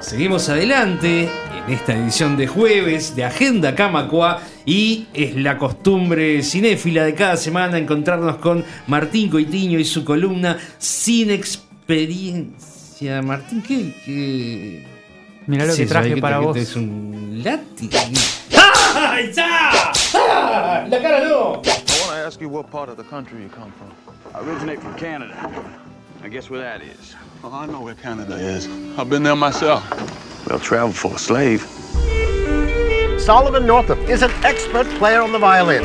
seguimos adelante en esta edición de jueves de Agenda Camacua y es la costumbre cinéfila de cada semana encontrarnos con Martín Coitiño y su columna Sin Experiencia. Martín, ¿qué? qué... Mirá lo ¿qué que traje para que vos. Es un látigo. ¡Ah! ¡Ya! ¡Ah! ¡La cara no! I want to ask you what part of the country you come from. I originate from Canada. I guess where that is. Oh, I know where Canada is. I've been there myself. Well, travel for a slave. Solomon Northup is an expert player on the violin.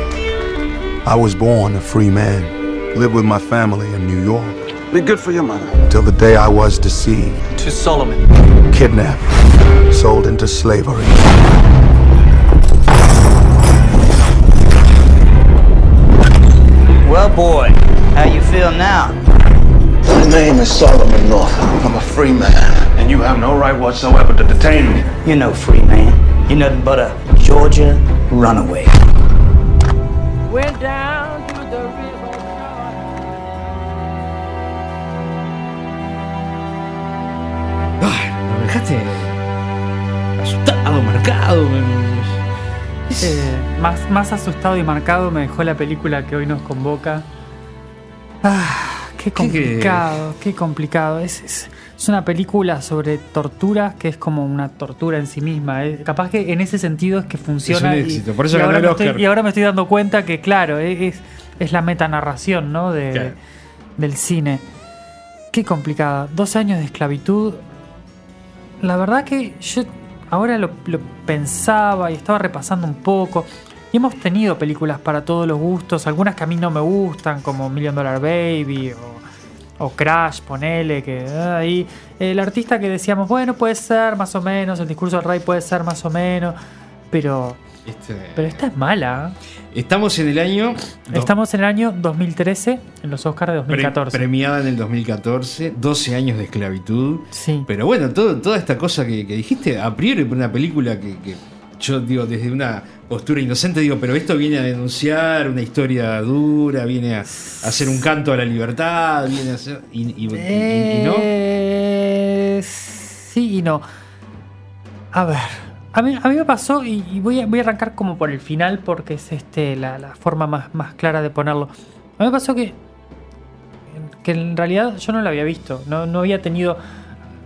I was born a free man, lived with my family in New York, Be good for your mother. till the day I was deceived, To Solomon. kidnapped, sold into slavery. Well, boy, how you feel now? My name is Solomon Northup. I'm a free man, and you have no right whatsoever to detain me. You're no free man. You're nothing but a Georgia runaway. Went down to the river. Ay, me dejaste asustado, marcado. Eh, más, más asustado y marcado me dejó la película que hoy nos convoca. Ah, qué complicado, qué complicado. Es, es- es una película sobre tortura que es como una tortura en sí misma. eh. Capaz que en ese sentido es que funciona. Es un y- éxito, por eso y, ganó ahora el estoy, Oscar. y ahora me estoy dando cuenta que, claro, es, es- es la metanarración ¿no? de, Claro. del cine. Qué complicada. 12 años de esclavitud. La verdad que yo ahora lo, lo pensaba y estaba repasando un poco. Y hemos tenido películas para todos los gustos, algunas que a mí no me gustan, como Million Dollar Baby o, o Crash, ponele, que ah, ahí el artista que decíamos, bueno, puede ser más o menos, el discurso del rey puede ser más o menos, pero, Este, pero esta es mala. ¿eh? Estamos en el año. Estamos en el año 2013, en los Oscars de pre- 2014. premiada en el 2014, 12 años de esclavitud. Sí. Pero bueno, todo, toda esta cosa que, que dijiste, a priori, por una película que, que yo digo desde una postura inocente, digo, pero esto viene a denunciar una historia dura, viene a, hacer un canto a la libertad, viene a hacer. Y, y no. Eh, sí y no. A ver. A mí, a mí me pasó, y, voy, a, voy a arrancar como por el final porque es este la, la forma más, más clara de ponerlo. A mí me pasó que, que en realidad yo no lo había visto. No, no había tenido.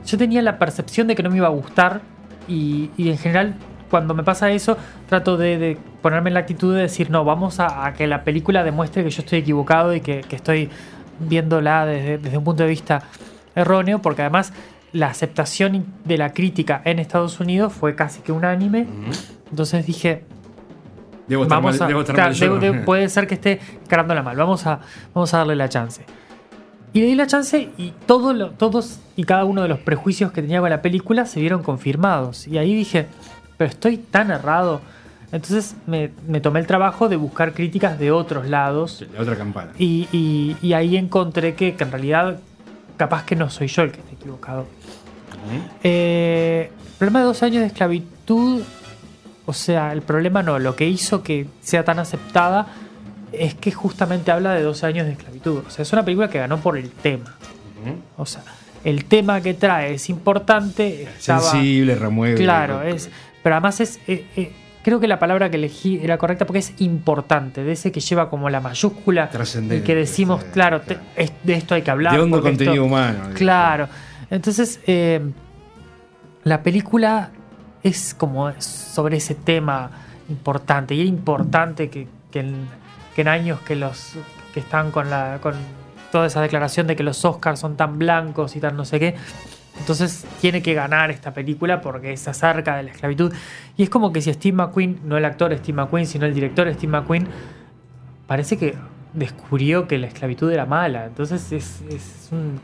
Yo tenía la percepción de que no me iba a gustar. Y, y en general, cuando me pasa eso, trato de, de ponerme en la actitud de decir, no, vamos a, a que la película demuestre que yo estoy equivocado y que, que estoy viéndola desde, desde un punto de vista erróneo, porque además la aceptación de la crítica en Estados Unidos fue casi que unánime. Entonces dije, Debo estar vamos mal- a, debo claro, debo- puede ser que esté carándola mal. Vamos a, vamos a darle la chance. Y le di la chance y todo lo- todos y cada uno de los prejuicios que tenía con la película se vieron confirmados. Y ahí dije, pero estoy tan errado. Entonces me, me tomé el trabajo de buscar críticas de otros lados. La otra campana. Y, y- y ahí encontré que, que en realidad capaz que no soy yo el que está equivocado. Eh, el problema de dos años de esclavitud, o sea, el problema no, lo que hizo que sea tan aceptada es que justamente habla de 12 años de esclavitud. O sea, es una película que ganó por el tema. O sea, el tema que trae es importante. estaba- Sensible, remueve. Claro, es. Pero además es. eh, eh, creo que la palabra que elegí era correcta porque es importante, de ese que lleva como la mayúscula y que decimos, sí, claro, te- es- de esto hay que hablar. De hondo contenido esto- humano. Claro. Entonces, eh, la película es como sobre ese tema importante. Y era importante que, que en, que en años que los que están con la con toda esa declaración de que los Oscars son tan blancos y tan no sé qué. Entonces tiene que ganar esta película porque es acerca de la esclavitud. Y es como que si Steve McQueen, no el actor Steve McQueen, sino el director Steve McQueen, parece que descubrió que la esclavitud era mala. Entonces es, es un,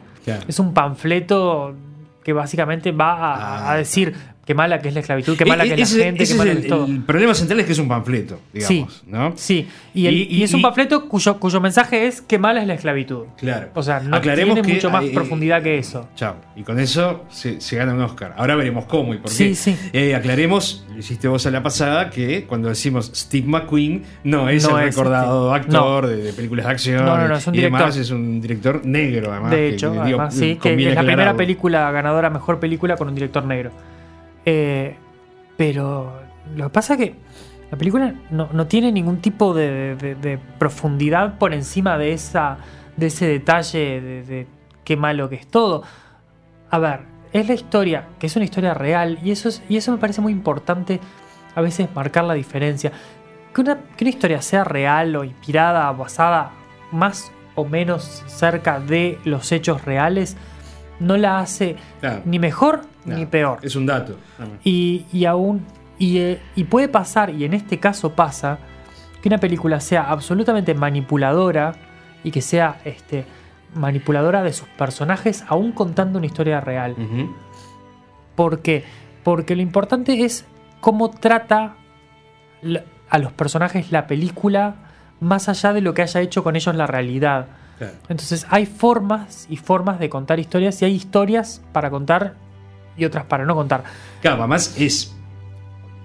es un panfleto que básicamente va a, a decir qué mala que es la esclavitud, qué mala E- que es la ese- gente, ese qué mala es que es el, todo. el problema central es que es un panfleto, digamos, Sí, ¿no? Sí, y, el- Y- y y- es un panfleto cuyo, cuyo mensaje es qué mala es la esclavitud. Claro. O sea, no Aclaremos tiene que, mucho más eh, profundidad que eso. Chao. Y con eso se, se gana un Oscar. Ahora veremos cómo y por Sí, qué. sí. Eh, aclaremos, lo hiciste vos a la pasada, que cuando decimos Steve McQueen no es No el es recordado Steve. actor de, de películas de acción. No, no, no, es un y director. es un director negro, además. de hecho, que, digo, además sí, que es la primera película ganadora mejor película con un director negro. Eh, pero lo que pasa es que la película no, no tiene ningún tipo de, de- de profundidad por encima de, esa, de ese detalle de, de qué malo que es todo. A ver, es la historia, que es una historia real, y eso, es, y eso me parece muy importante a veces marcar la diferencia. Que una, que una historia sea real o inspirada, basada más o menos cerca de los hechos reales, no la hace Claro. ni mejor No, ni peor. Es un dato. Y, y aún. Y, eh, y puede pasar, y en este caso pasa, que una película sea absolutamente manipuladora y que sea este, manipuladora de sus personajes, aún contando una historia real. ¿Por qué? Porque lo importante es cómo trata a los personajes la película, más allá de lo que haya hecho con ellos la realidad. Claro. Entonces hay formas y formas de contar historias y hay historias para contar y otras para no contar. Claro, además es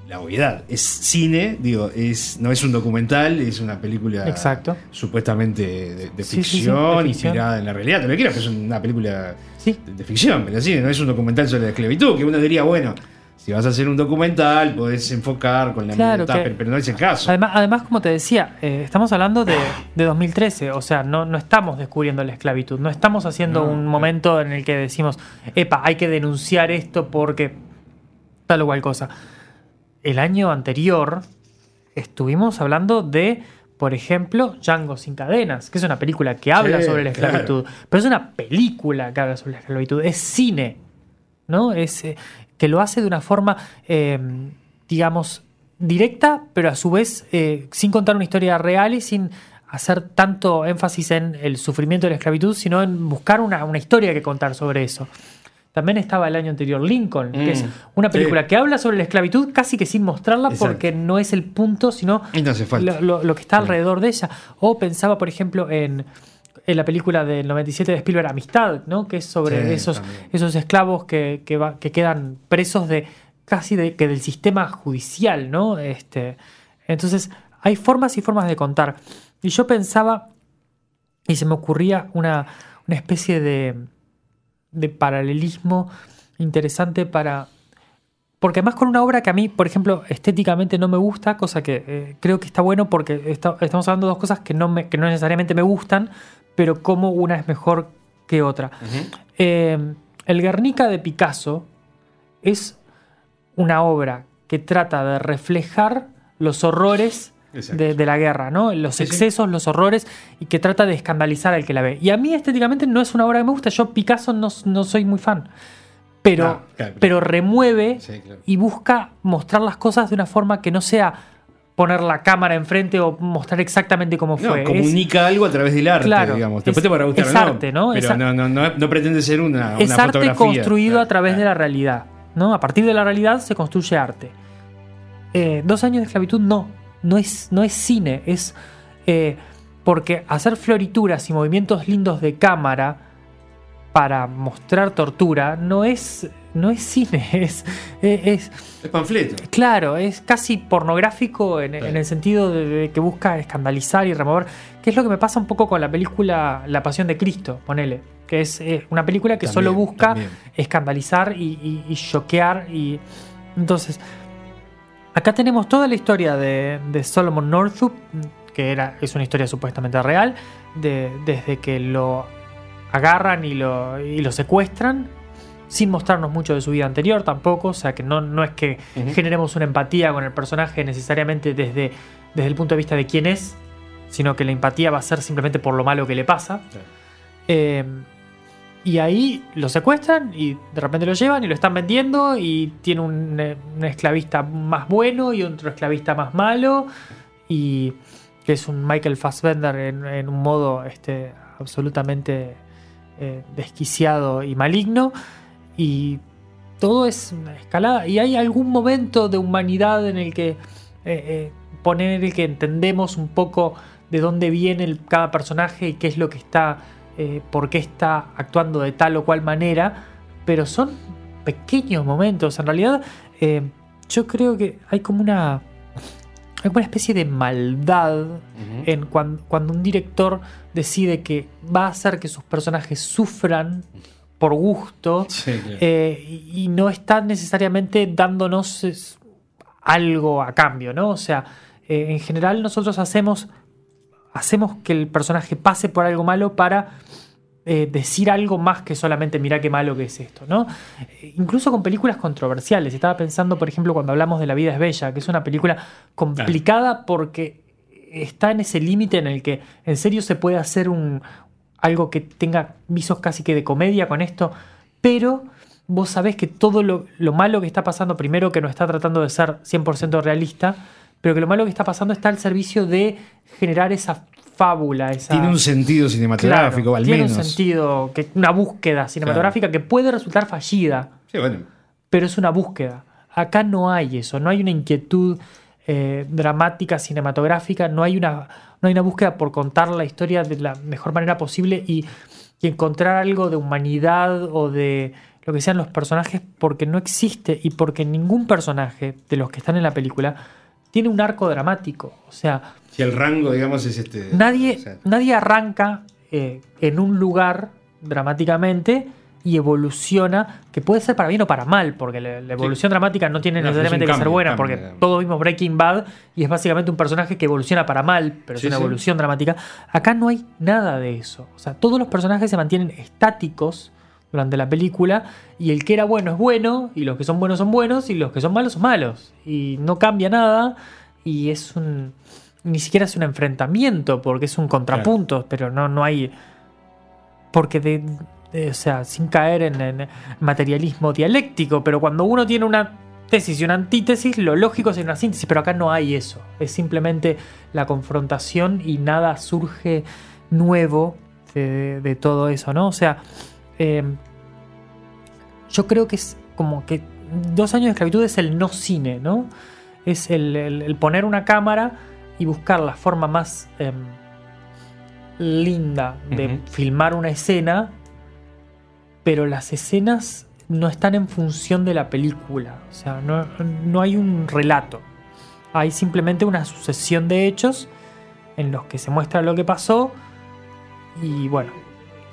la obviedad. Es cine, digo, es, no es un documental, es una película Exacto. supuestamente de, de Sí, sí, sí, ficción, de ficción. inspirada en la realidad. Te lo quiero que es una película de, de ficción, pero sí, no es un documental sobre la esclavitud, que uno diría, bueno, si vas a hacer un documental, podés enfocar con la Claro pero, no es el caso. Además, además como te decía, eh, estamos hablando de, de 2013, o sea, no, no estamos descubriendo la esclavitud, no estamos haciendo No, un momento en el que decimos, epa, hay que denunciar esto porque tal o cual cosa. El año anterior estuvimos hablando de, por ejemplo, Django sin cadenas, que es una película que habla Sí, sobre la claro. esclavitud, pero es una película que habla sobre la esclavitud, es cine, ¿no? Es, eh, que lo hace de una forma, eh, digamos, directa, pero a su vez eh, sin contar una historia real y sin hacer tanto énfasis en el sufrimiento de la esclavitud, sino en buscar una, una historia que contar sobre eso. También estaba el año anterior Lincoln, que Mm, es una película sí. que habla sobre la esclavitud casi que sin mostrarla Exacto. porque no es el punto, sino no lo, lo- lo que está alrededor de ella. O pensaba, por ejemplo, en, en la película del 97 de Spielberg, Amistad, ¿no? que es sobre Sí, esos, también. esos esclavos que, que, va- que quedan presos de casi de, que del sistema judicial. ¿no? Este, entonces, hay formas y formas de contar. Y yo pensaba, y se me ocurría una, una especie de, de paralelismo interesante para... Porque además con una obra que a mí, por ejemplo, estéticamente no me gusta, cosa que eh, creo que está bueno porque está- estamos hablando de dos cosas que no, me- que no necesariamente me gustan, pero como una es mejor que otra. Eh, el Guernica de Picasso es una obra que trata de reflejar los horrores de, de la guerra, ¿no? Los Sí, sí. excesos, los horrores, y que trata de escandalizar al que la ve. Y a mí estéticamente no es una obra que me gusta, yo Picasso no, no soy muy fan, pero, No, claro. pero remueve Sí, claro. y busca mostrar las cosas de una forma que no sea poner la cámara enfrente o mostrar exactamente cómo No, fue. Es- comunica algo a través del arte, Claro, digamos. Después es- te podrá gustar es o no, arte, ¿no? Pero no, no, no, no pretende ser una, es una arte fotografía. construido Claro, a través de la realidad. ¿no? A partir de la realidad se construye arte. Eh, dos años de esclavitud no. No es, no es cine. Es. eh, porque hacer florituras y movimientos lindos de cámara para mostrar tortura no es. No es cine. Es. es- es panfleto. Claro, es casi pornográfico en, en el sentido de, de que busca escandalizar y remover, que es lo que me pasa un poco con la película La Pasión de Cristo, ponele, que es eh, una película que También, solo busca también. escandalizar y, y- y choquear. Y... Entonces, acá tenemos toda la historia de, de Solomon Northup, que era, es una historia supuestamente real, de- desde que lo agarran y lo, y lo secuestran, sin mostrarnos mucho de su vida anterior tampoco, o sea que no, no es que generemos una empatía con el personaje necesariamente desde, desde el punto de vista de quién es, sino que la empatía va a ser simplemente por lo malo que le pasa. Eh, y ahí lo secuestran y de repente lo llevan y lo están vendiendo y tiene un, eh, un esclavista más bueno y otro esclavista más malo y que es un Michael Fassbender en, en un modo este, absolutamente eh, desquiciado y maligno y todo es una escalada. Y hay algún momento de humanidad en el que eh, eh, poner el que entendemos un poco de dónde viene el- cada personaje y qué es lo que está, eh, por qué está actuando de tal o cual manera, pero son pequeños momentos. En realidad, eh, yo creo que hay como una, hay como una especie de maldad en cuan- cuando un director decide que va a hacer que sus personajes sufran por gusto Sí, claro. eh, y no está necesariamente dándonos es, algo a cambio, ¿no? O sea, eh, en general nosotros hacemos, hacemos que el personaje pase por algo malo para eh, decir algo más que solamente mira qué malo que es esto, ¿no? Incluso con películas controversiales. Estaba pensando, por ejemplo, cuando hablamos de La vida es bella, que es una película complicada porque está en ese límite en el que en serio se puede hacer un algo que tenga visos casi que de comedia con esto, pero vos sabés que todo lo, lo malo que está pasando, primero que no está tratando de ser 100% realista, pero que lo malo que está pasando está al servicio de generar esa fábula, esa... Tiene un sentido cinematográfico, Claro, al tiene menos. un sentido, que, una búsqueda cinematográfica que puede resultar fallida, Sí, bueno. pero es una búsqueda. Acá no hay eso, no hay una inquietud eh, dramática, cinematográfica, no hay, una, no hay una búsqueda por contar la historia de la mejor manera posible y, y encontrar algo de humanidad o de lo que sean los personajes, porque no existe y porque ningún personaje de los que están en la película tiene un arco dramático. O sea, Si el rango, digamos, es este. Nadie, o sea, nadie arranca eh, en un lugar dramáticamente y evoluciona, que puede ser para bien o para mal, porque la, la evolución dramática no tiene No, necesariamente que ser buena, cambio, porque todos vimos Breaking Bad y es básicamente un personaje que evoluciona para mal, pero Sí, es una sí. evolución dramática. Acá no hay nada de eso. O sea, todos los personajes se mantienen estáticos durante la película y el que era bueno es bueno y los que son buenos son buenos y los que son malos son malos y no cambia nada y es un ni siquiera es un enfrentamiento porque es un contrapunto pero no no hay porque de- o sea sin caer en, en materialismo dialéctico pero cuando uno tiene una tesis y una antítesis lo lógico es una síntesis pero acá no hay eso. Es simplemente la confrontación y nada surge nuevo de, de todo eso no o sea eh, yo creo que es como que dos años de esclavitud es el no cine, ¿no? Es el, el- el poner una cámara y buscar la forma más em, linda de filmar una escena, pero las escenas no están en función de la película, o sea, no, no hay un relato, hay simplemente una sucesión de hechos en los que se muestra lo que pasó y bueno,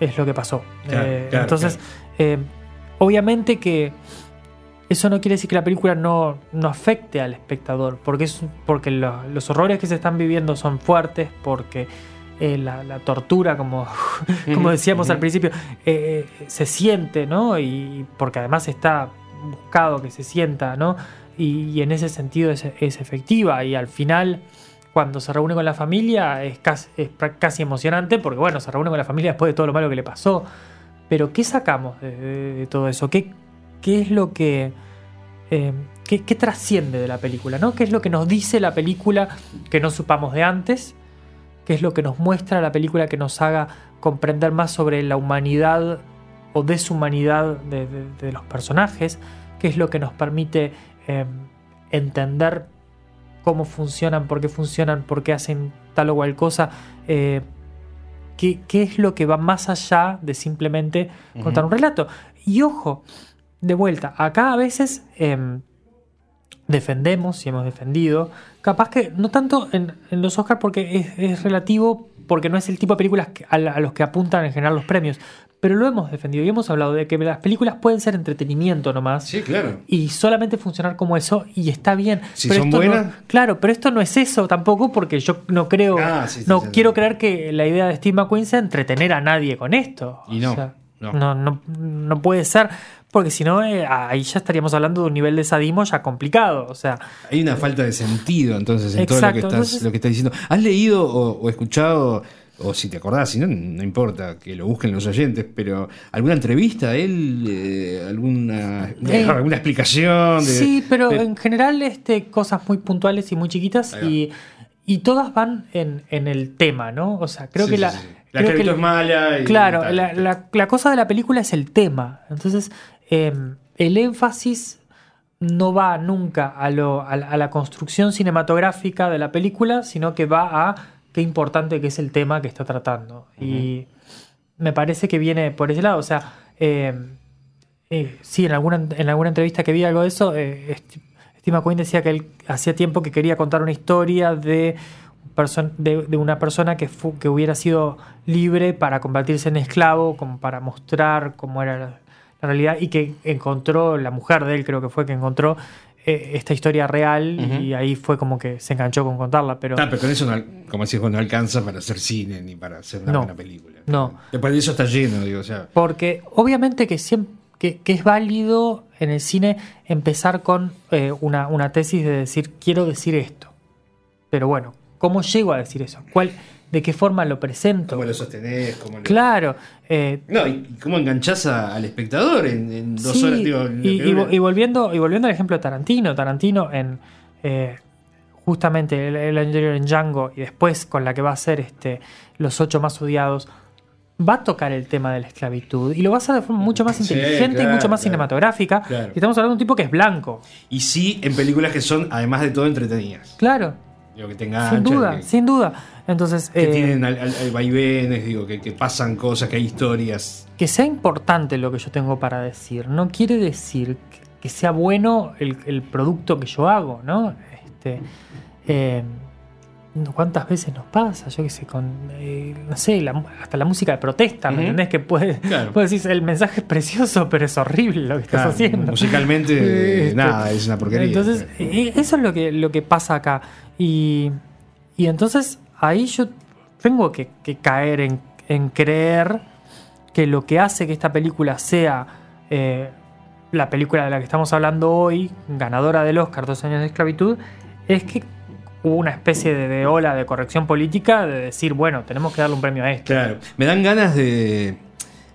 es lo que pasó. Claro, Eh, claro, entonces, eh, obviamente que eso no quiere decir que la película no, no afecte al espectador, porque, es, porque lo- los horrores que se están viviendo son fuertes, porque eh, la, la tortura, como, como decíamos al principio, eh, eh, se siente, ¿no? Y porque además está buscado que se sienta, ¿no? Y, y en ese sentido es, es efectiva y al final cuando se reúne con la familia es casi, es pra- casi emocionante porque bueno, se reúne con la familia después de todo lo malo que le pasó. Pero ¿qué sacamos de, de- de todo eso? ¿Qué, qué es lo que... eh, qué, qué trasciende de la película? ¿no? ¿Qué es lo que nos dice la película que no supamos de antes? ¿Qué es lo que nos muestra la película que nos haga comprender más sobre la humanidad o deshumanidad de, de- de los personajes? ¿Qué es lo que nos permite eh, entender cómo funcionan, por qué funcionan, por qué hacen tal o cual cosa? Eh, ¿qué, qué es lo que va más allá de simplemente contar un relato? Y ojo, de vuelta, acá a veces em, defendemos y hemos defendido, capaz que no tanto en, en los Oscars porque es, es relativo, porque no es el tipo de películas que- a, los que apuntan en general los premios, pero lo hemos defendido y hemos hablado de que las películas pueden ser entretenimiento nomás. Sí, claro. Y solamente funcionar como eso, y está bien. Si pero son no- buenas. claro, pero esto no es eso tampoco, porque yo no creo. Ah, sí, sí, no sí, quiero creer que la idea de Steve McQueen sea entretener a nadie con esto. Y O no, sea, no. no, no, no puede ser, porque si no, eh, ahí ya estaríamos hablando de un nivel de sadismo ya complicado. O sea, Hay una falta de sentido entonces en todo lo que Exacto, estás, entonces- lo que estás diciendo. ¿Has leído o, o escuchado, o si te acordás, si no, no importa que lo busquen los oyentes, pero alguna entrevista a él, eh, alguna, Eh, alguna explicación? De, sí, pero de- en general este, cosas muy puntuales y muy chiquitas y, y todas van en, en el tema, ¿no? O sea, creo Sí, que sí, la... sí. La creo que es mala y Claro, la- la cosa de la película es el tema. Entonces, eh, el énfasis no va nunca a, lo, a, la- a la construcción cinematográfica de la película, sino que va a qué importante que es el tema que está tratando. Y me parece que viene por ese lado. O sea, eh, eh, sí, en alguna, en alguna entrevista que vi algo de eso, eh, St- Steve McQueen decía que él hacía tiempo que quería contar una historia de una persona que, que hubiera sido libre para convertirse en esclavo, como para mostrar cómo era la, realidad, y que encontró, la mujer de él creo que fue que encontró eh, esta historia real, y ahí fue como que se enganchó con contarla, pero... Ah, pero con eso, no, como decís, no alcanza para hacer cine ni para hacer una No. buena película. No. Después de eso está lleno, digo, o sea. Porque obviamente que, siempre, que, que es válido en el cine empezar con eh, una, una tesis de decir, quiero decir esto. Pero bueno, ¿cómo llego a decir eso? ¿Cuál, ¿De qué forma lo presento? ¿Cómo lo sostenés? ¿Cómo lo- Claro. eh, No, y y cómo enganchás a- al espectador en, en dos sí, horas. Digo, y, volviendo, y volviendo al ejemplo de Tarantino, Tarantino en eh, justamente el, el anterior en Django y después con la que va a ser este, Los ocho más odiados, va a tocar el tema de la esclavitud y lo va a hacer de forma mucho más Sí, inteligente y mucho más claro. cinematográfica. Claro. Y estamos hablando de un tipo que es blanco. Y sí, en películas que son, además de todo, entretenidas. Claro, que te enganchan, sin duda, que, sin duda. Entonces, que eh, tienen al- al- al vaivenes, digo, que, que pasan cosas, que hay historias. que sea importante lo que yo tengo para decir, no quiere decir que, sea bueno el, el producto que yo hago, ¿no? Este, eh, ¿Cuántas veces nos pasa? Yo qué sé, con, eh, no sé, la- hasta la música de protesta, ¿me Ujú. entendés? Que puede, Claro. puede decir, el mensaje es precioso, pero es horrible lo que estás haciendo. musicalmente, Este, nada, es una porquería. Entonces, eh, eso es lo que, lo que pasa acá. Y, y entonces ahí yo tengo que, que caer en, en creer que lo que hace que esta película sea eh, la película de la que estamos hablando hoy, ganadora del Oscar, Dos años de esclavitud, es que hubo una especie de, de ola de corrección política de decir, bueno, tenemos que darle un premio a esto. Claro, me dan ganas de.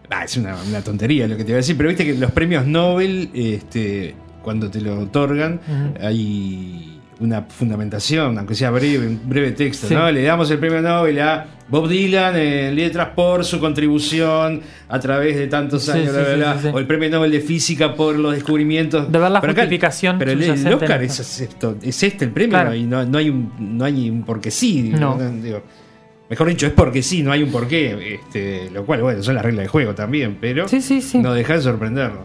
Ah, es una, una tontería lo que te iba a decir, pero viste que los premios Nobel, este, cuando te lo otorgan, hay una fundamentación, aunque sea breve, un breve texto, Sí. ¿no? Le damos el premio Nobel a Bob Dylan en letras por su contribución a través de tantos años, sí, bla, sí, o el premio Nobel de física por los descubrimientos. De ver la Pero acá- justificación Pero el, el subyacente Oscar es, esto. es este el premio Claro. y no, no hay un, no hay un porque sí. No. digo, Mejor dicho, es porque sí, no hay un porqué. Este, lo cual, bueno, son las reglas del juego también, pero Sí, sí, sí. no deja de sorprendernos.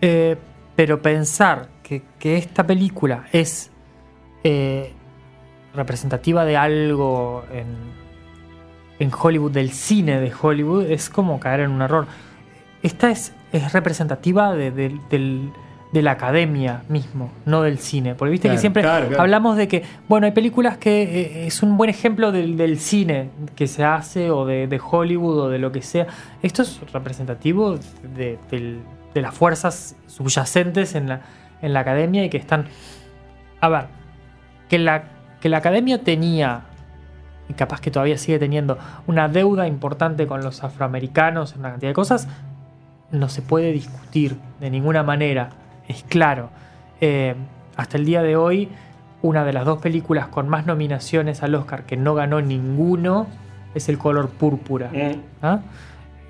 Eh, pero pensar que, que esta película es eh, representativa de algo en, en Hollywood, del cine de Hollywood, es como caer en un error. Esta es, es representativa de, de- del- de la academia mismo, no del cine. Porque viste Claro, que siempre claro, claro. hablamos de que, bueno, hay películas que eh, es un buen ejemplo del, del cine que se hace o de, de Hollywood o de lo que sea. Esto es representativo de, del- de las fuerzas subyacentes en la, en la academia y que están... A ver, que la, que la academia tenía, y capaz que todavía sigue teniendo, una deuda importante con los afroamericanos en una cantidad de cosas, no se puede discutir de ninguna manera, es claro. Eh, hasta el día de hoy, una de las dos películas con más nominaciones al Oscar que no ganó ninguno es El color púrpura. ¿ah?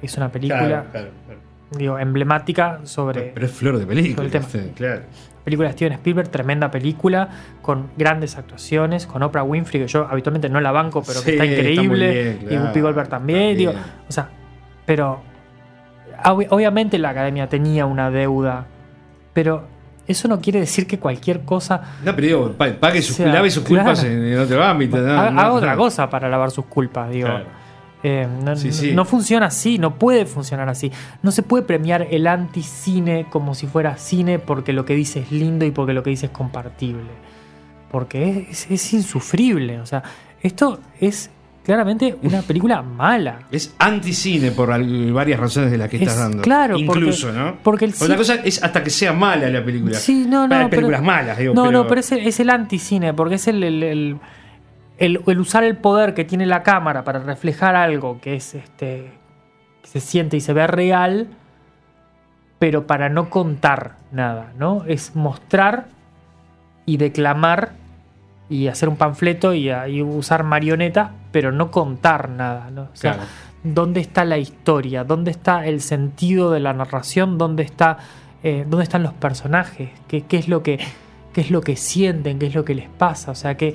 Es una película Claro, claro, claro. Digo, emblemática sobre... Pero es flor de película. Sobre el tema. este, claro. Película de Steven Spielberg, tremenda película, con grandes actuaciones, con Oprah Winfrey, que yo habitualmente no la banco, pero Sí, que está increíble, y Whoopi Goldberg también, digo, o sea, pero ob- obviamente la academia tenía una deuda, pero eso no quiere decir que cualquier cosa No, pero digo, pa- pague sus, O sea, lave sus claro. culpas en, en otro ámbito. ¿no? haga, No, haga no. otra cosa para lavar sus culpas, digo. Claro. Eh, no, Sí, no- sí. no funciona así, no puede funcionar así. No se puede premiar el anti-cine como si fuera cine porque lo que dice es lindo y porque lo que dice es compartible. Porque es, es insufrible. O sea, esto es claramente una película mala. Es anticine por al- varias razones de las que estás Es- dando. claro, Incluso, porque- ¿no? porque el Otra cine- cosa es hasta que sea mala la película. Sí, no, no. Pero- películas malas, digo. No, pero, no, pero es el, es el anticine, porque es el, el, el- el- el usar el poder que tiene la cámara para reflejar algo que es este. que se siente y se ve real, pero para no contar nada, ¿no? Es mostrar y declamar y hacer un panfleto y, y usar marionetas, pero no contar nada, ¿no? O sea, Claro. ¿dónde está la historia? ¿Dónde está el sentido de la narración? ¿Dónde está eh, dónde están los personajes? ¿Qué, qué es lo que qué es lo que sienten? ¿Qué es lo que les pasa? O sea, ¿qué,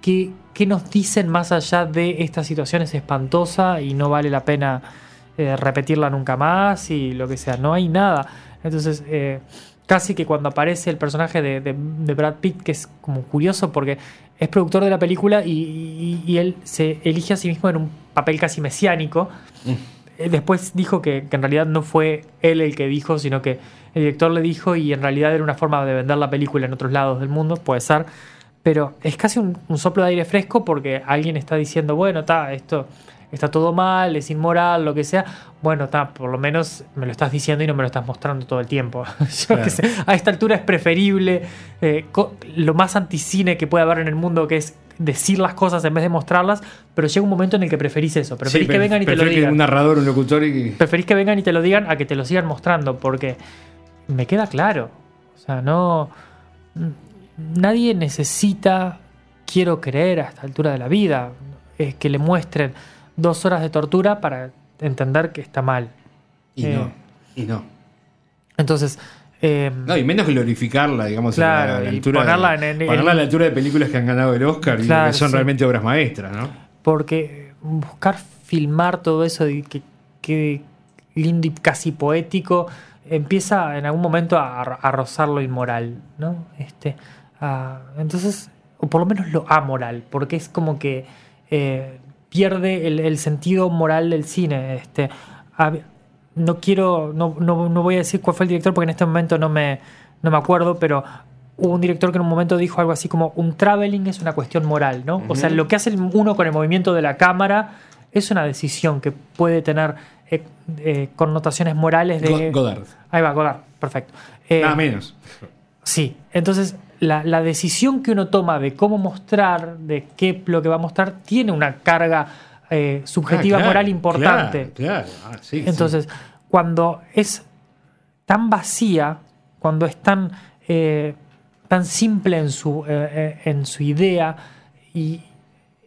qué, qué nos dicen más allá de esta situación es espantosa y no vale la pena eh, repetirla nunca más y lo que sea? No hay nada. Entonces, eh, casi que cuando aparece el personaje de, de- de Brad Pitt, que es como curioso porque es productor de la película y, y- y él se elige a sí mismo en un papel casi mesiánico. Eh, Después dijo que, que en realidad no fue él el que dijo, sino que el director le dijo y en realidad era una forma de vender la película en otros lados del mundo, puede ser. Pero es casi un, un soplo de aire fresco porque alguien está diciendo, bueno, está, esto está todo mal, es inmoral, lo que sea. Bueno, está, por lo menos me lo estás diciendo y no me lo estás mostrando todo el tiempo. Yo Claro. sé, a esta altura es preferible eh, lo más anticine que puede haber en el mundo, que es decir las cosas en vez de mostrarlas, pero llega un momento en el que preferís eso, preferís Sí, que vengan y te lo digan. Un narrador, un locutor y. Preferís que vengan y te lo digan a que te lo sigan mostrando, porque me queda claro. O sea, no. Nadie necesita, quiero creer a esta altura de la vida, eh, que le muestren dos horas de tortura para entender que está mal. Y Eh, no. Y no. Entonces. eh, No, y menos glorificarla, digamos, Claro, a la, altura ponerla de, en- ponerla a la altura de películas que han ganado el Oscar y que son sí. realmente obras maestras, ¿no? Porque buscar filmar todo eso y que quede lindo y casi poético empieza en algún momento a, a rozar lo inmoral, ¿no? Este, a- entonces, o por lo menos lo amoral, porque es como que eh, pierde el, el sentido moral del cine. Este, no quiero, no, no, no voy a decir cuál fue el director porque en este momento no me, no me acuerdo, pero hubo un director que en un momento dijo algo así como un traveling es una cuestión moral, ¿no? O sea, lo que hace uno con el movimiento de la cámara es una decisión que puede tener eh, eh, connotaciones morales de... Go- Godard. Ahí va, Godard, perfecto. Eh, Nada menos. Sí, entonces la, la decisión que uno toma de cómo mostrar, de qué lo que va a mostrar, tiene una carga eh, subjetiva Ah, claro, moral importante. Claro, claro. Ah, sí, sí. Entonces, cuando es tan vacía, cuando es tan, eh, tan simple en su, eh, en su idea y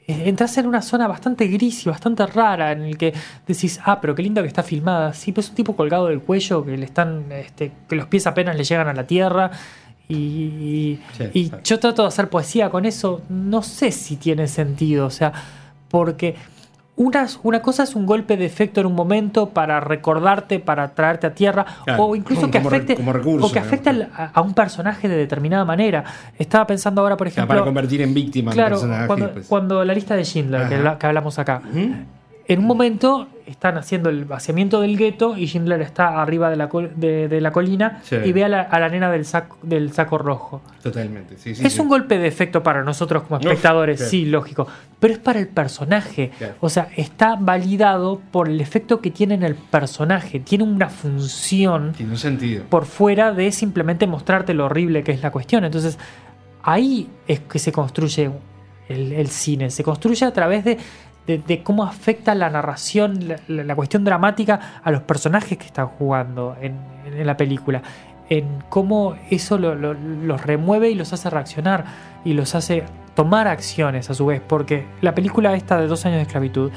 entras en una zona bastante gris y bastante rara en el que decís, ah, pero qué lindo que está filmada. Sí, pues es un tipo colgado del cuello que le están, este, que los pies apenas le llegan a la tierra. Y, y- Sí, y exacto. yo trato de hacer poesía con eso. No sé si tiene sentido. O sea, porque una, una cosa es un golpe de efecto en un momento para recordarte, para traerte a tierra, Claro, o incluso que afecte, como recurso, o que afecte a, a un personaje de determinada manera. Estaba pensando ahora, por O sea, ejemplo. para convertir en víctima Claro, personaje. cuando, pues. cuando la lista de Schindler, que, hablamos acá, ¿Mm? en un momento están haciendo el vaciamiento del gueto y Schindler está arriba de la, col- de, de la colina Sí. y ve a la, a la nena del saco, del saco rojo. Totalmente. Sí, sí, es sí. un golpe de efecto para nosotros como espectadores, sí, lógico. Pero es para el personaje. Claro. O sea, está validado por el efecto que tiene en el personaje. Tiene una función Tiene un sentido. por fuera de simplemente mostrarte lo horrible que es la cuestión. Entonces, ahí es que se construye el, el cine. Se construye a través de, de- cómo afecta la narración, la, cuestión dramática a los personajes que están jugando en, la película. En cómo eso lo- lo- los remueve y los hace reaccionar y los hace tomar acciones a su vez. Porque la película esta de dos años de esclavitud,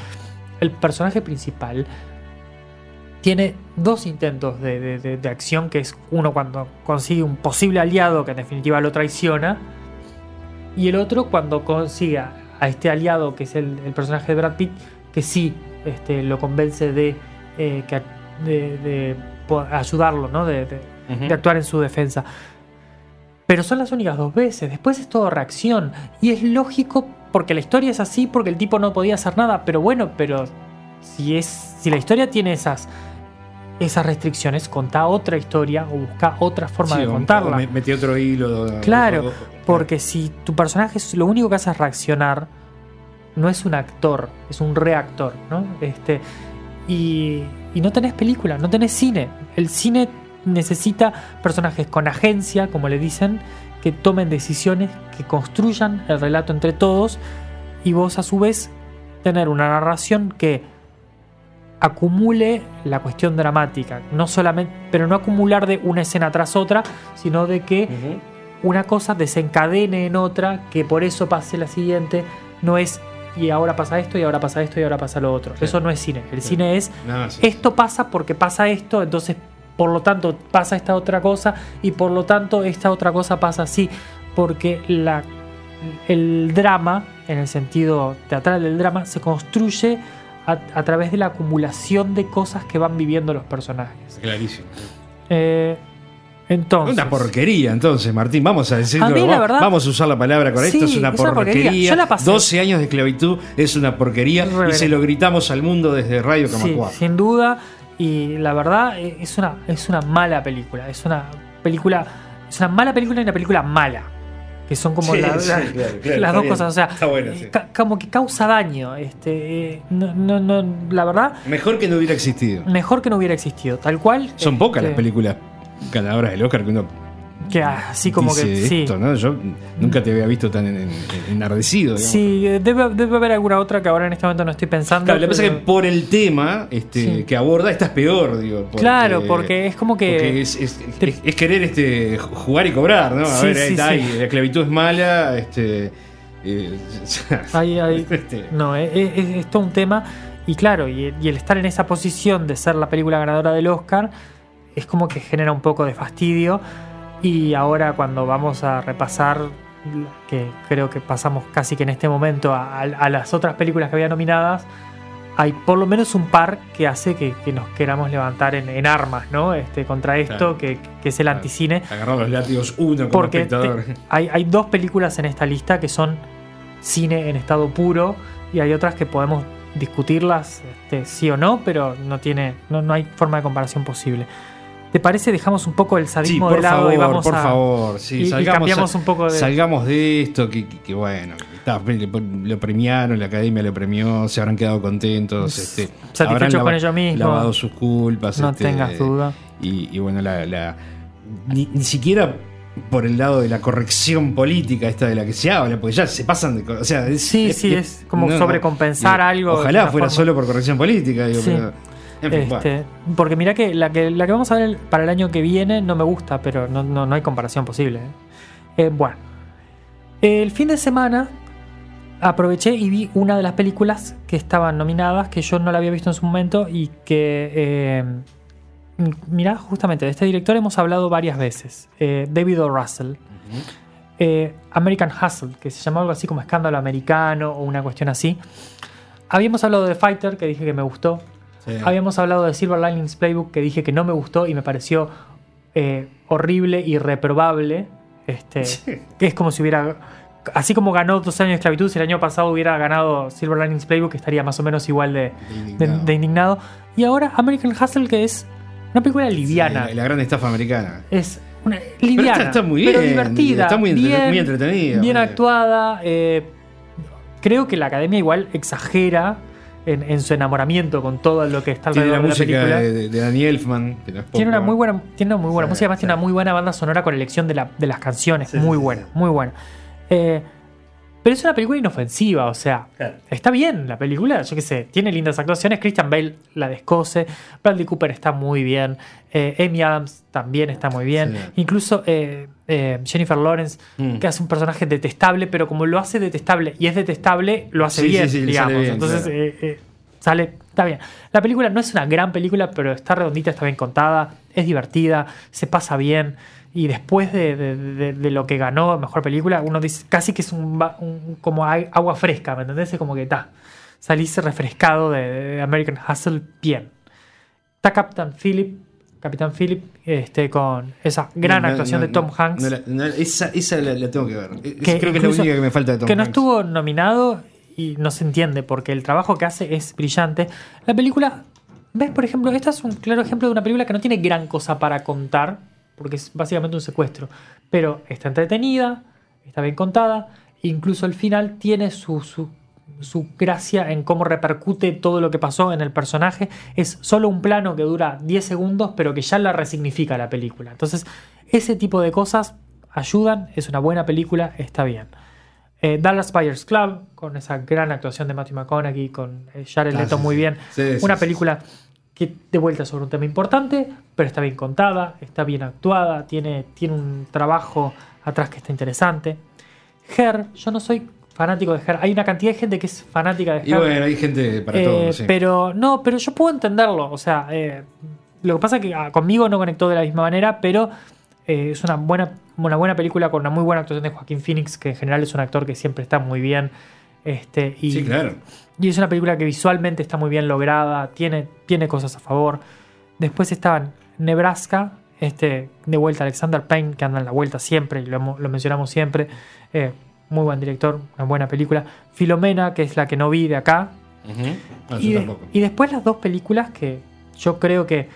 el personaje principal tiene dos intentos de, de- de- de acción, que es uno cuando consigue un posible aliado que en definitiva lo traiciona, y el otro cuando consigue a este aliado, que es el, el personaje de Brad Pitt, que sí este, lo convence de, eh, que- de- ayudarlo, ¿no? de, de- de actuar en su defensa. Pero son las únicas dos veces, después es todo reacción. Y es lógico porque la historia es así, porque el tipo no podía hacer nada, pero bueno, pero si, es, si la historia tiene esas, esas restricciones, contá otra historia o busca otra forma Sí, de contarla. o Metí otro hilo. Claro, o- o- porque si tu personaje es lo único que hace es reaccionar, no es un actor, es un reactor, ¿no? Este, y, y no tenés película, no tenés cine. El cine necesita personajes con agencia, como le dicen, que tomen decisiones, que construyan el relato entre todos y vos a su vez tener una narración que acumule la cuestión dramática, no solamente, pero no acumular de una escena tras otra, sino de que una cosa desencadene en otra, que por eso pase la siguiente, no es y ahora pasa esto, y ahora pasa esto, y ahora pasa lo otro. Sí. Eso no es cine. El Sí. cine es No, sí. esto pasa porque pasa esto, entonces por lo tanto pasa esta otra cosa, y por lo tanto esta otra cosa pasa así, porque la, el drama, en el sentido teatral del drama, se construye a, a través de la acumulación de cosas que van viviendo los personajes. Clarísimo. Eh, Entonces, Una porquería, entonces, Martín. Vamos a decirlo. A mí, la verdad- vamos a usar la palabra correcta. Sí, es una porquería. porquería. Yo la pasé. 12 años de esclavitud es una porquería. Y se lo gritamos al mundo desde Radio Sí, Camacua. sin duda. Y la verdad eh, es una, es una mala película. Es una película. Es una mala película y una película mala. Que son como Sí, la- sí, la- claro, claro, las dos bien. cosas. O sea, Está bueno, sí. ca- como que causa daño. Este, eh, no, no, no, la verdad, Mejor que no hubiera existido. mejor que no hubiera existido. Tal cual. Son pocas las este, películas ganadoras del Oscar que uno Que así como dice que. Sí. Yo nunca te había visto tan en- en- enardecido. digamos. Sí, eh, debe, debe haber alguna otra que ahora en este momento no estoy pensando. Claro, lo que pasa es que por el tema este, Sí. que aborda, esta es peor, digo. porque- Claro, porque es como que- porque es, es- es- es querer este, jugar y cobrar, ¿no? A Sí, ver, sí, ahí está, la esclavitud es mala, este. eh, Ahí, ahí. este, No, es, es- es todo un tema. Y claro, y, y el estar en esa posición de ser la película ganadora del Oscar es como que genera un poco de fastidio. Y ahora cuando vamos a repasar, que creo que pasamos casi que en este momento a, a las otras películas que había nominadas, hay por lo menos un par que hace que, que nos queramos levantar en, en armas, ¿no? Este, contra esto, Claro. que, que es el Claro. anticine. agarrar los látigos uno como Porque espectador. te- hay, hay dos películas en esta lista que son cine en estado puro y hay otras que podemos discutirlas este, sí o no, pero no tiene no, no hay forma de comparación posible. ¿Te parece? Dejamos un poco el sadismo de lado favor, y vamos por a. favor. Sí, y- y salgamos, cambiamos un poco de- salgamos de esto, que, que- que bueno, está, lo premiaron, la academia lo premió, se habrán quedado contentos. Este, Satisfechos con ellos mismos. Lavado sus culpas. No este, tengas duda. Y, y bueno, la, la- ni, ni siquiera por el lado de la corrección política esta de la que se habla, porque ya se pasan de... O sea, es- Sí, sí, es como sobrecompensar y algo Ojalá fuera forma. solo por corrección política, digo, Sí. pero... En fin, bueno. Este, Porque mira que la, que la que vamos a ver para el año que viene no me gusta, pero no, no, no hay comparación posible. ¿eh? Eh, bueno, el fin de semana aproveché y vi una de las películas que estaban nominadas, que yo no la había visto en su momento y que, eh, m- mira, justamente de este director hemos hablado varias veces, eh, David O. Russell. Eh, American Hustle, que se llama algo así como escándalo americano o una cuestión así. Habíamos hablado de Fighter, que dije que me gustó. Sí. Habíamos hablado de Silver Linings Playbook, que dije que no me gustó y me pareció eh, horrible y reprobable. Este, Que es como si hubiera. Así como ganó dos años de esclavitud, si el año pasado hubiera ganado Silver Linings Playbook, estaría más o menos igual de, de- indignado. de indignado. Y ahora American Hustle, que es una película liviana. Sí, la, la gran estafa americana. Es una liviana, está- está muy pero bien, divertida, está muy entre- bien, muy entretenida, bien actuada. eh, creo que la academia igual exagera en, en su enamoramiento con todo lo que está Tiene la alrededor de la música película. de, de- Danny Elfman. que no es Tiene una muy buena, tiene una muy buena Sí, música, además sí. tiene una muy buena banda sonora con elección de, la- de las canciones, Sí, muy buena, muy buena. Eh, pero es una película inofensiva, o sea, Claro. está bien la película, yo qué sé, tiene lindas actuaciones, Christian Bale la descose, Bradley Cooper está muy bien, eh, Amy Adams también está muy bien, Sí. incluso eh, eh, Jennifer Lawrence, Mm. que hace un personaje detestable, pero como lo hace detestable y es detestable, lo hace Sí, bien, sí, digamos. sale bien, Entonces, claro. eh, sale, está bien. La película no es una gran película, pero está redondita, está bien contada, es divertida, se pasa bien. Y después de, de- de- de lo que ganó Mejor Película, uno dice casi que es un, como agua fresca, ¿me entendés? Es como que está. Salís refrescado de, American Hustle bien. Está Captain Philip, Capitán Philip, este, con esa gran No, no, actuación no, de Tom no, Hanks. no la- no, esa esa la, la tengo que ver. Es- que creo que es la única que me falta de Tom que no Hanks. estuvo nominado y no se entiende porque el trabajo que hace es brillante. La película, ves, por ejemplo, esta es un claro ejemplo de una película que no tiene gran cosa para contar, porque es básicamente un secuestro, pero está entretenida, está bien contada, incluso el final tiene su, su, su gracia en cómo repercute todo lo que pasó en el personaje. Es solo un plano que dura 10 segundos, pero que ya la resignifica la película. Entonces, ese tipo de cosas ayudan, es una buena película, está bien. Eh, Dallas Buyers Club, con esa gran actuación de Matthew McConaughey, con eh, Jared Ah, Leto muy bien. Sí, sí, una sí. Que de vuelta sobre un tema importante, pero está bien contada, está bien actuada, tiene, tiene un trabajo atrás que está interesante. Her, yo no soy fanático de Her. Hay una cantidad de gente que es fanática de Her. Y bueno, hay gente para Eh, todo. sí. Pero no, pero yo puedo entenderlo. O sea, eh, lo que pasa es que ah, conmigo no conectó de la misma manera, pero eh, es una buena, una buena película con una muy buena actuación de Joaquín Phoenix, que en general es un actor que siempre está muy bien. Este, y, Sí, claro. y es una película que visualmente está muy bien lograda, tiene, tiene cosas a favor. Después estaban Nebraska, Este, de vuelta Alexander Payne, que anda en la vuelta siempre, y lo, mencionamos siempre. Eh, muy buen director, una buena película. Filomena, que es la que no vi de acá. No, y, de- tampoco. y después las dos películas que yo creo que.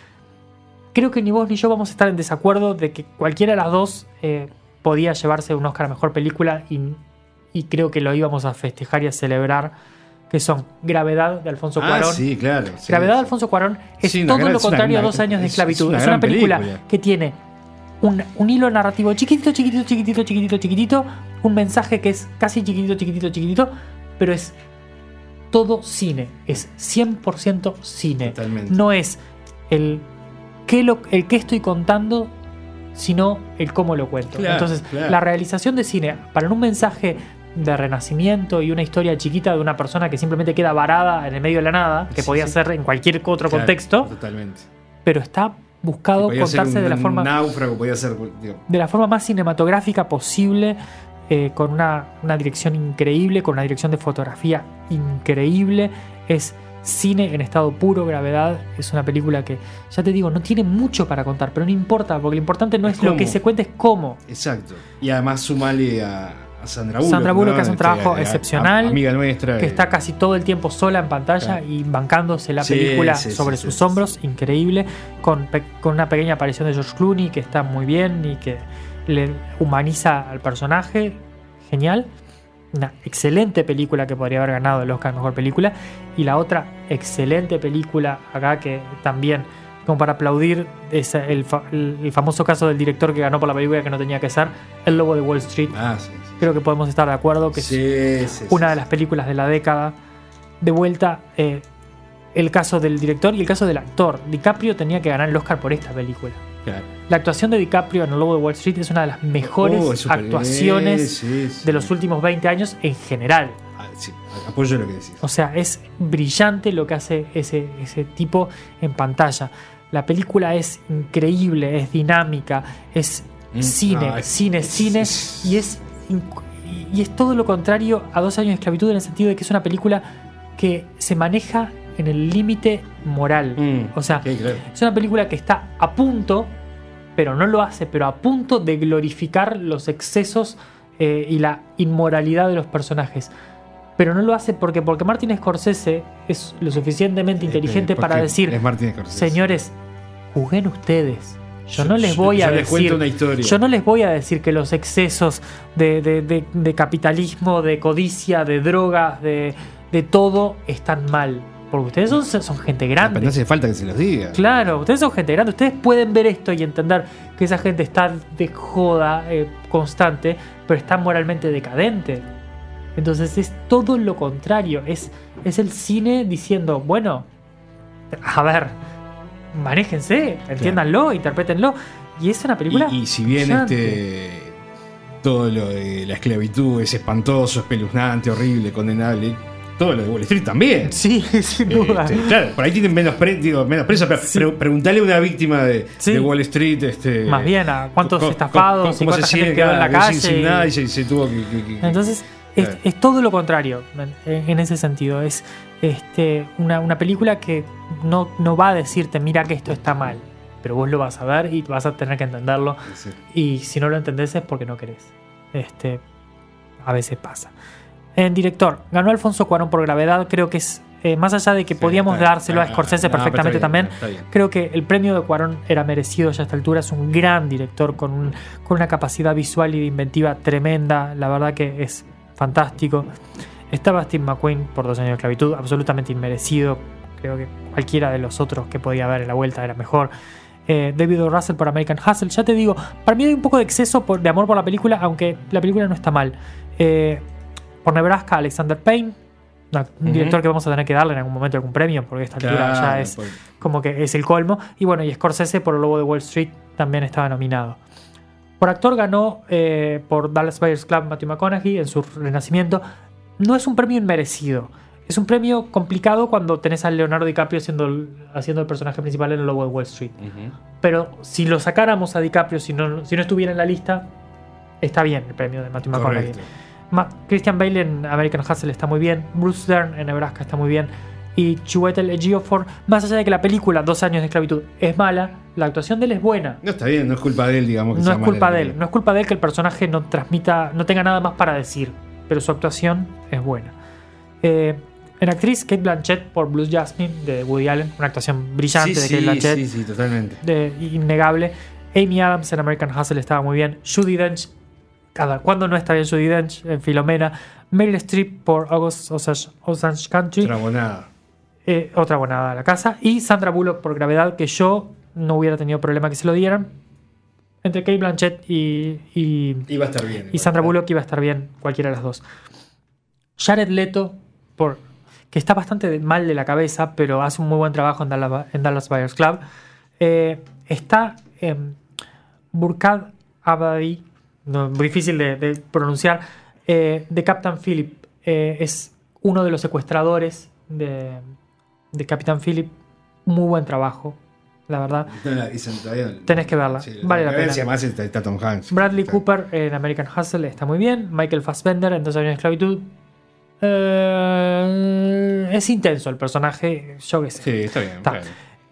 Creo que ni vos ni yo vamos a estar en desacuerdo de que cualquiera de las dos eh, podía llevarse un Oscar a mejor película y, y creo que lo íbamos a festejar y a celebrar. Que son Gravedad de Alfonso Ah, Cuarón. sí, claro. sí, Gravedad de. Alfonso Cuarón es Sí, todo gran- lo contrario a dos años de es- esclavitud. es una Es una gran película, película. que tiene un, un hilo narrativo chiquitito, chiquitito, chiquitito, chiquitito, chiquitito, un mensaje que es casi chiquitito, chiquitito, chiquitito, pero es todo cine, es 100% cine. Totalmente. No es el qué, lo, el qué estoy contando, sino el cómo lo cuento. Claro, Entonces, claro. la realización de cine para un mensaje de renacimiento y una historia chiquita de una persona que simplemente queda varada en el medio de la nada, que Sí, podía sí. ser en cualquier otro Claro, contexto, Totalmente. pero está buscado ser contarse un, de la forma náufrago, podía ser. digo, de la forma más cinematográfica posible, eh, con una, una dirección increíble, con una dirección de fotografía increíble. Es cine en estado puro, gravedad. Es una película que, ya te digo, no tiene mucho para contar, pero no importa, porque lo importante no Es es, lo que se cuenta, es cómo. Exacto. Y además sumale a, a Sandra Bullock. Sandra Bullock ¿no? hace un Este, trabajo a- a- excepcional, amiga nuestra. Que eh, está casi todo el tiempo sola en pantalla Claro. y bancándose la Sí, película sí, sobre sí, sus hombros, increíble, con, con una pequeña aparición de George Clooney que está muy bien y que le humaniza al personaje, genial. Una excelente película que podría haber ganado el Oscar Mejor Película. Y la otra excelente película acá que también, como para aplaudir, el, fa- el- el famoso caso del director que ganó por la película que no tenía que ser, El Lobo de Wall Street. Ah, sí. sí. Creo que podemos estar de acuerdo que es Sí, una de las películas de la década. De vuelta, eh, el caso del director y el caso del actor. DiCaprio tenía que ganar el Oscar por esta película. Claro. La actuación de DiCaprio en El Lobo de Wall Street es una de las mejores Oh, actuaciones de los últimos 20 años en general. Ah, sí, apoyo lo que decís. O sea, es brillante lo que hace ese, ese tipo en pantalla. La película es increíble, es dinámica, es Mm, cine, es- cine, es- cine. es- Y es, y es todo lo contrario a Dos años de esclavitud en el sentido de que es una película que se maneja en el límite moral. Mm, O sea, sí, claro. es una película que está a punto, pero no lo hace, pero a punto de glorificar los excesos eh, y la inmoralidad de los personajes. Pero no lo hace porque, porque Martin Scorsese es lo suficientemente inteligente Eh, para decir, Es Martin Scorsese. señores, juzguen ustedes. Yo, Yo- no les yo- voy a yo decir. cuento una historia. Yo no les voy a decir que los excesos de, de- de- de capitalismo, de codicia, de drogas, de, de todo están mal. Porque ustedes son, son gente Pero no grande. hace falta que se los diga. Claro, ustedes son gente grande, ustedes pueden ver esto y entender que esa gente está de joda eh, constante, pero está moralmente decadente. Entonces es todo lo contrario, es, es el cine diciendo, bueno, a ver, manéjense, entiéndanlo, interprétenlo. Y es una película... Y, y si bien brillante. este todo lo de la esclavitud es espantoso, espeluznante, horrible, condenable, todo lo de Wall Street también. Sí, sin duda. Este, claro, por ahí tienen menos, pre- digo, menos preso, pero Sí. pre- preguntale a una víctima de, Sí. de Wall Street. Este, Más bien, a cuántos estafados y cómo cuánta se gente quedó en la quedó sin- calle. sin nada y- y se, se tuvo que. que- que- Entonces, es, todo lo contrario en, ese sentido. Es este, una, una película que no, no va a decirte, mira que esto está mal, pero vos lo vas a ver y vas a tener que entenderlo. Sí. Y si no lo entendés es porque no querés. Este, a veces pasa. En director, ganó Alfonso Cuarón por gravedad. Creo que es, eh, más allá de que Sí, podíamos está- dárselo a Scorsese no, perfectamente bien, también. Creo que el premio de Cuarón era merecido ya a esta altura. Es un gran director con, un- con una capacidad visual y de inventiva tremenda. La verdad que es fantástico. Estaba Steve McQueen por dos años de esclavitud, absolutamente inmerecido. Creo que cualquiera de los otros que podía haber en la vuelta era mejor. Eh, David O. Russell por American Hustle. Ya te digo, para mí hay un poco de exceso por- de amor por la película, aunque la película no está mal. Eh, por Nebraska, Alexander Payne. un director que vamos a tener que darle en algún momento algún premio, porque esta altura ya es como que es el colmo. Y bueno, y Scorsese por el Lobo de Wall Street también estaba nominado. Por actor ganó eh, por Dallas Buyers Club Matthew McConaughey en su renacimiento. No es un premio inmerecido. Es un premio complicado cuando tenés a Leonardo DiCaprio haciendo el, haciendo el personaje principal en el Lobo de Wall Street. Pero si lo sacáramos a DiCaprio, si no, si no estuviera en la lista, está bien el premio de Matthew McConaughey. Ma- Christian Bale en American Hustle está muy bien. Bruce Dern en Nebraska está muy bien. Y Chiwetel Ejiofor, más allá de que la película Dos años de esclavitud es mala, la actuación de él es buena. No está bien, no es culpa de él, digamos. que No sea es culpa de él, no es culpa de él que el personaje no transmita, no tenga nada más para decir, pero su actuación es buena. Eh, en actriz, Kate Blanchett por Blues Jasmine de Woody Allen, una actuación brillante Sí, de Kate sí, Blanchett, sí, sí, totalmente. de- innegable. Amy Adams en American Hustle estaba muy bien. Judy Dench, cada cuando no está bien Judy Dench en Filomena. Meryl Streep por August Osage, Osage Country, Otra bonada. Eh, otra bonada a la casa. Y Sandra Bullock por Gravedad, que yo no hubiera tenido problema que se lo dieran. Entre Kate Blanchett y, y, Iba a estar bien. y Sandra Bullock iba a estar bien, cualquiera de las dos. Jared Leto, por, que está bastante mal de la cabeza, pero hace un muy buen trabajo en Dallas, en Dallas Buyers Club. Eh, está en Burkhard Abadi, no, difícil de, de pronunciar, eh, de Captain Philip. Eh, es uno de los secuestradores de, de Capitán Philip. Muy buen trabajo, la verdad. No la dicen todavía. Tenés que verla, vale la pena. Además está, está Tom Hanks. Bradley Está- Cooper en American Hustle está muy bien. Michael Fassbender en Dos años de esclavitud. Eh, es intenso el personaje, yo qué sé. Sí, está bien. Está.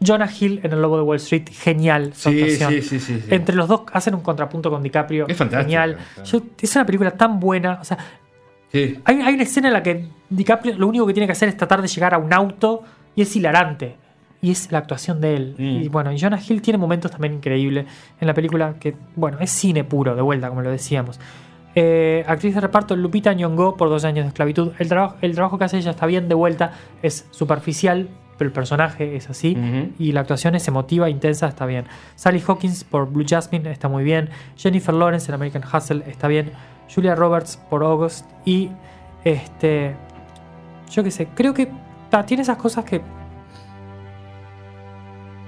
Jonah Hill en El Lobo de Wall Street, genial su Sí, sí, sí. Entre los dos hacen un contrapunto con DiCaprio. Es fantástico, Genial. Yo- es una película tan buena. O sea, hay una escena en la que DiCaprio lo único que tiene que hacer es tratar de llegar a un auto y es hilarante. Y es la actuación de él. Mm. Y bueno, y Jonah Hill tiene momentos también increíbles en la película que, bueno, es cine puro, de vuelta, como lo decíamos. Eh, actriz de reparto Lupita Nyong'o por dos años de esclavitud. El, trabajo el trabajo que hace ella está bien de vuelta, es superficial, pero el personaje es así. Y la actuación es emotiva, intensa, está bien. Sally Hawkins por Blue Jasmine está muy bien. Jennifer Lawrence en American Hustle está bien. Julia Roberts por August. Y este. Yo qué sé, creo que tiene esas cosas que.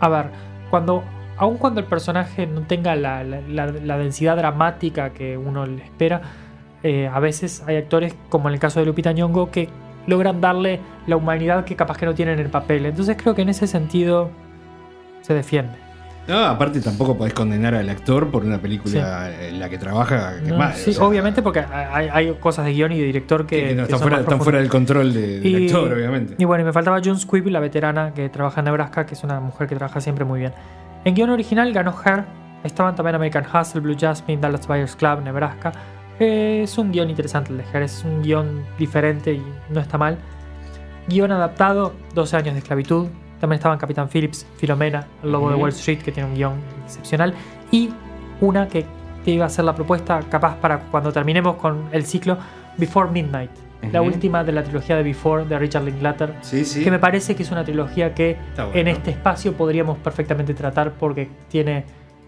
A ver, cuando. Aun cuando el personaje no tenga la densidad dramática que uno le espera, eh, a veces hay actores, como en el caso de Lupita Nyong'o, que logran darle la humanidad que capaz que no tienen en el papel. Entonces creo que en ese sentido se defiende. No, aparte tampoco podés condenar al actor por una película en la que trabaja que ¿no? es mala, Sí, o sea, obviamente porque hay, hay cosas de guion y de director que, no están fuera, están del control de- del Y- actor, obviamente. Y bueno, y me faltaba June Squibb, la veterana que trabaja en Nebraska, que es una mujer que trabaja siempre muy bien. En guion original ganó Her. Estaban también American Hustle, Blue Jasmine, Dallas Buyers Club, Nebraska. Eh, es un guion interesante el de Her. Es un guion diferente y no está mal. Guión adaptado, 12 años de esclavitud. También estaban Capitán Phillips, Filomena, El Lobo de. Wall Street, que tiene un guion excepcional. Y una que, que iba a ser la propuesta, capaz para cuando terminemos con el ciclo, Before Midnight. La última de la trilogía de Before de Richard Linklater Sí, sí. que me parece que es una trilogía que bueno. en este espacio podríamos perfectamente tratar porque tiene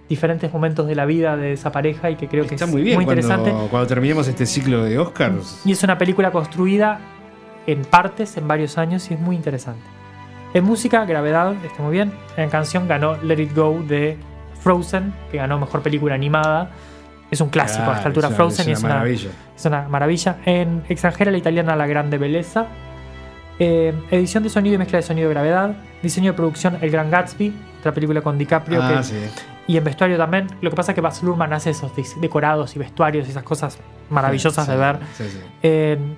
diferentes momentos de la vida de esa pareja y que creo que Está es muy bien interesante. cuando, cuando terminemos este ciclo de Oscars. Y es una película construida en partes, en varios años y es muy interesante. En música, Gravedad, está muy bien. En canción ganó Let It Go de Frozen, que ganó Mejor Película Animada. Es un clásico a esta altura es una- Frozen y es es una una, maravilla. es una maravilla. En extranjera, la italiana La Grande Belleza. Eh, edición de sonido y mezcla de sonido Gravedad. Diseño de producción El Gran Gatsby, otra película con DiCaprio. Ah, que- sí. Y en vestuario también. Lo que pasa es que Baz Luhrmann hace esos decorados y vestuarios y esas cosas maravillosas Sí, de ver. sí, sí. En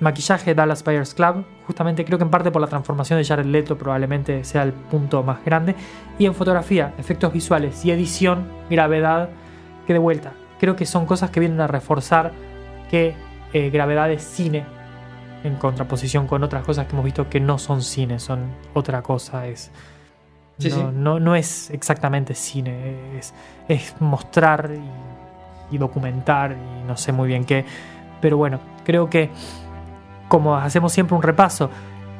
maquillaje Dallas Buyers Club, justamente creo que en parte por la transformación de Jared Leto probablemente sea el punto más grande. Y en fotografía, efectos visuales y edición, gravedad, que de vuelta, creo que son cosas que vienen a reforzar que eh, gravedad es cine en contraposición con otras cosas que hemos visto que no son cine, son otra cosa, es... Sí, no, sí. no- no es exactamente cine, es, es mostrar y, y documentar y no sé muy bien qué. Pero bueno, creo que como hacemos siempre un repaso,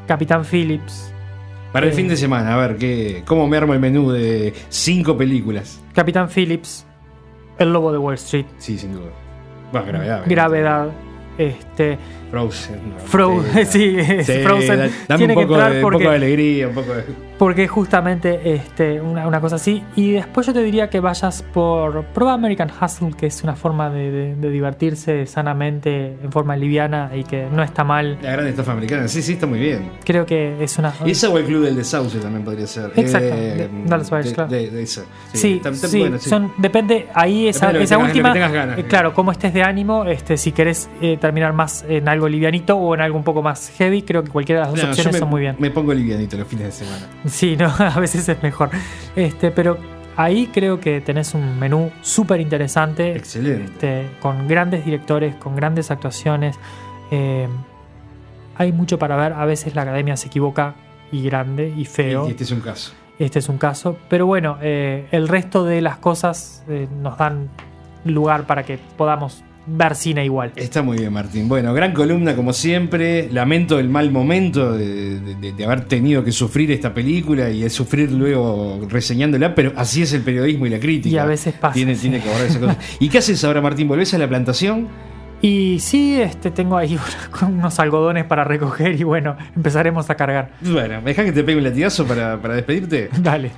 Capitán Phillips, Para el Eh. fin de semana, a ver, ¿qué, ¿cómo me armo el menú de cinco películas? Capitán Phillips, El Lobo de Wall Street, Sí, sin duda. Bueno, gravedad. Gravedad, este, Frozen. Fro- sí, Frozen da- dame tiene un que poco, entrar de, un porque- poco de alegría, un poco de... porque justamente este, una, una cosa así. Y después yo te diría que vayas por prueba American Hustle, que es una forma de, de- de divertirse sanamente, en forma liviana y que no está mal. La gran estafa americana. Sí, sí, está muy bien. Creo que es una... Y esa o el Club del Desauce también podría ser. Exacto, Eh, Dallas Buyers de esa. Sí, sí, bueno, sí. Son, depende, ahí esa, Depende que esa tengas- que última, ganas. eh, claro, cómo estés de ánimo, este, si querés eh, terminar más en algo algo livianito o en algo un poco más heavy. Creo que cualquiera de las dos No, opciones me, son muy bien. Me pongo livianito los fines de semana. Sí, no, a veces es mejor. Este, pero ahí creo que tenés un menú súper interesante. Excelente. este, con grandes directores, con grandes actuaciones. Eh, hay mucho para ver. A veces la academia se equivoca y grande y feo. Y este es un caso. Este es un caso. Pero bueno, eh, el resto de las cosas eh, nos dan lugar para que podamos ver cine igual. Está muy bien, Martín. Bueno, gran columna como siempre. Lamento el mal momento de, de- de haber tenido que sufrir esta película y de sufrir luego reseñándola, pero así es el periodismo y la crítica. Y a veces pasa, Tiene, sí. tiene que abordar esa cosa. ¿Y qué haces ahora, Martín? ¿Volvés a la plantación? Y sí, este, tengo ahí unos algodones para recoger y bueno, empezaremos a cargar. Bueno, ¿me dejás que te pegue un latigazo para, para despedirte? Dale.